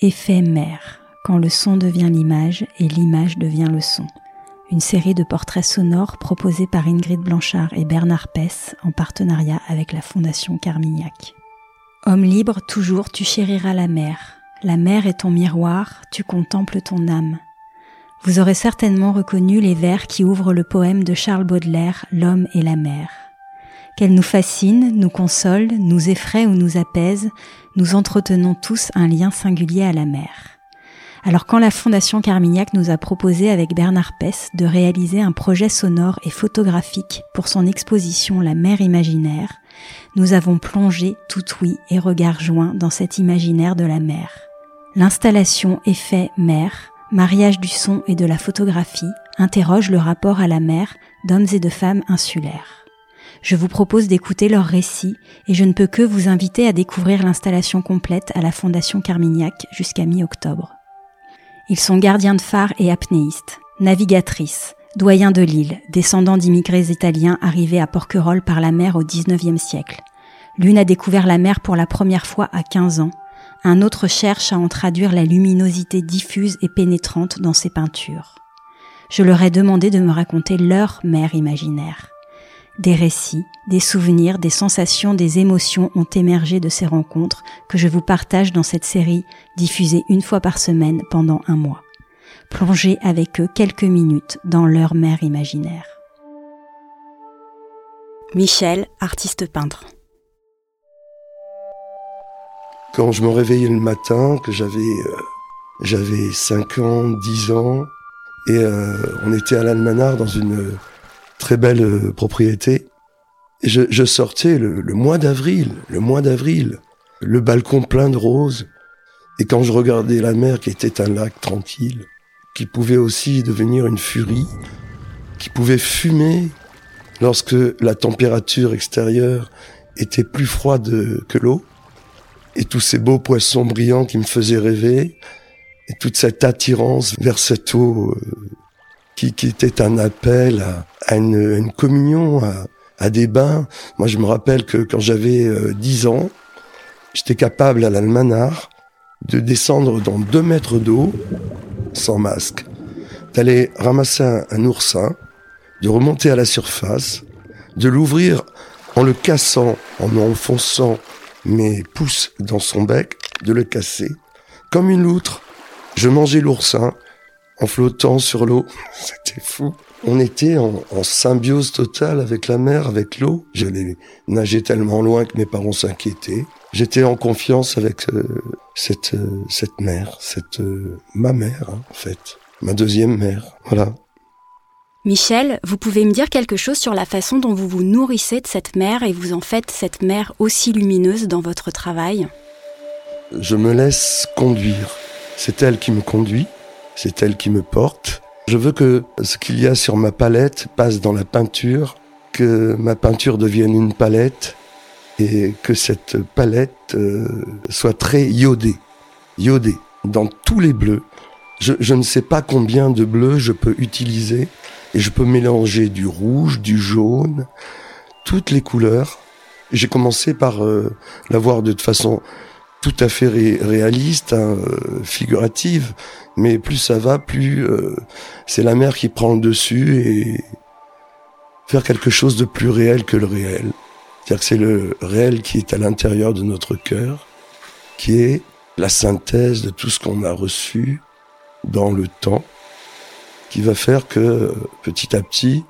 Effet mer, quand le son devient l'image et l'image devient le son. Une série de portraits sonores proposés par Ingrid Blanchard et Bernard Pess en partenariat avec la Fondation Carmignac. Homme libre, toujours tu chériras la mer. La mer est ton miroir, tu contemples ton âme. Vous aurez certainement reconnu les vers qui ouvrent le poème de Charles Baudelaire, L'homme et la mer. Qu'elle nous fascine, nous console, nous effraie ou nous apaise, nous entretenons tous un lien singulier à la mer. Alors quand la Fondation Carmignac nous a proposé avec Bernard Pess de réaliser un projet sonore et photographique pour son exposition La mer imaginaire, nous avons plongé tout oui et regard joints dans cet imaginaire de la mer. L'installation Effet mer, mariage du son et de la photographie, interroge le rapport à la mer d'hommes et de femmes insulaires. Je vous propose d'écouter leurs récits et je ne peux que vous inviter à découvrir l'installation complète à la Fondation Carmignac jusqu'à mi-octobre. Ils sont gardiens de phare et apnéistes, navigatrices, doyens de l'île, descendants d'immigrés italiens arrivés à Porquerolles par la mer au XIXe siècle. L'une a découvert la mer pour la première fois à 15 ans, un autre cherche à en traduire la luminosité diffuse et pénétrante dans ses peintures. Je leur ai demandé de me raconter leur mer imaginaire. Des récits, des souvenirs, des sensations, des émotions ont émergé de ces rencontres que je vous partage dans cette série diffusée une fois par semaine pendant un mois. Plongez avec eux quelques minutes dans leur mer imaginaire. Michel, artiste peintre. Quand je me réveillais le matin, que j'avais euh, j'avais 5 ans, 10 ans, et euh, on était à l'Almanar dans une très belle euh, propriété. Je, je sortais le, le mois d'avril, le mois d'avril, le balcon plein de roses. Et quand je regardais la mer qui était un lac tranquille, qui pouvait aussi devenir une furie, qui pouvait fumer lorsque la température extérieure était plus froide que l'eau, et tous ces beaux poissons brillants qui me faisaient rêver, et toute cette attirance vers cette eau euh, qui, qui était un appel à, à une, une, communion, à, à, des bains. Moi, je me rappelle que quand j'avais euh, 10 ans, j'étais capable à l'almanar de descendre dans deux mètres d'eau sans masque, d'aller ramasser un, un oursin, de remonter à la surface, de l'ouvrir en le cassant, en enfonçant mes pouces dans son bec, de le casser, comme une loutre. Je mangeais l'oursin, en flottant sur l'eau. C'était fou. On était en, en, symbiose totale avec la mer, avec l'eau. J'allais nager tellement loin que mes parents s'inquiétaient. J'étais en confiance avec euh, cette euh, cette mère, cette euh, ma mère hein, en fait, ma deuxième mère. Voilà. Michel, vous pouvez me dire quelque chose sur la façon dont vous vous nourrissez de cette mer et vous en faites cette mer aussi lumineuse dans votre travail? Je me laisse conduire. C'est elle qui me conduit c'est elle qui me porte. Je veux que ce qu'il y a sur ma palette passe dans la peinture, que ma peinture devienne une palette et que cette palette euh, soit très iodée, iodée dans tous les bleus. Je, je, ne sais pas combien de bleus je peux utiliser et je peux mélanger du rouge, du jaune, toutes les couleurs. J'ai commencé par euh, l'avoir de façon tout à fait ré réaliste, hein, euh, figurative, mais plus ça va, plus euh, c'est la mer qui prend le dessus et faire quelque chose de plus réel que le réel. C'est-à-dire que c'est le réel qui est à l'intérieur de notre cœur, qui est la synthèse de tout ce qu'on a reçu dans le temps, qui va faire que petit à petit,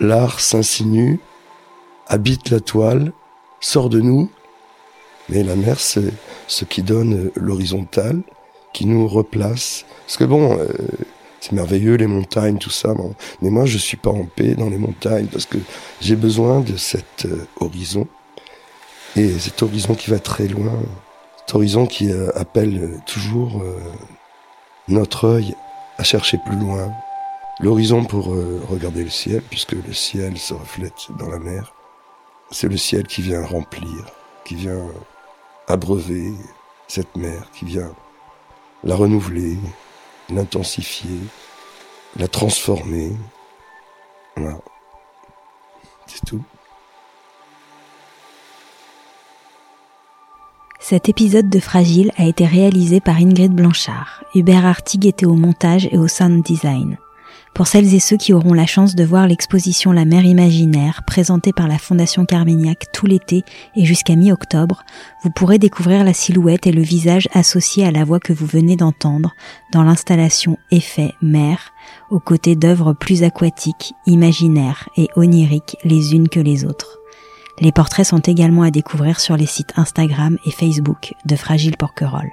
l'art s'insinue, habite la toile, sort de nous mais la mer, c'est ce qui donne l'horizontale, qui nous replace. Parce que bon, euh, c'est merveilleux les montagnes, tout ça, mais moi je suis pas en paix dans les montagnes parce que j'ai besoin de cet euh, horizon. Et cet horizon qui va très loin, cet horizon qui euh, appelle toujours euh, notre œil à chercher plus loin. L'horizon pour euh, regarder le ciel, puisque le ciel se reflète dans la mer. C'est le ciel qui vient remplir, qui vient abreuver cette mer, qui vient la renouveler, l'intensifier, la transformer. Voilà. C'est tout. Cet épisode de Fragile a été réalisé par Ingrid Blanchard. Hubert Artig était au montage et au sound design. Pour celles et ceux qui auront la chance de voir l'exposition La mer imaginaire présentée par la Fondation Carmignac tout l'été et jusqu'à mi-octobre, vous pourrez découvrir la silhouette et le visage associés à la voix que vous venez d'entendre dans l'installation Effet Mer, aux côtés d'œuvres plus aquatiques, imaginaires et oniriques les unes que les autres. Les portraits sont également à découvrir sur les sites Instagram et Facebook de Fragile Porquerolles.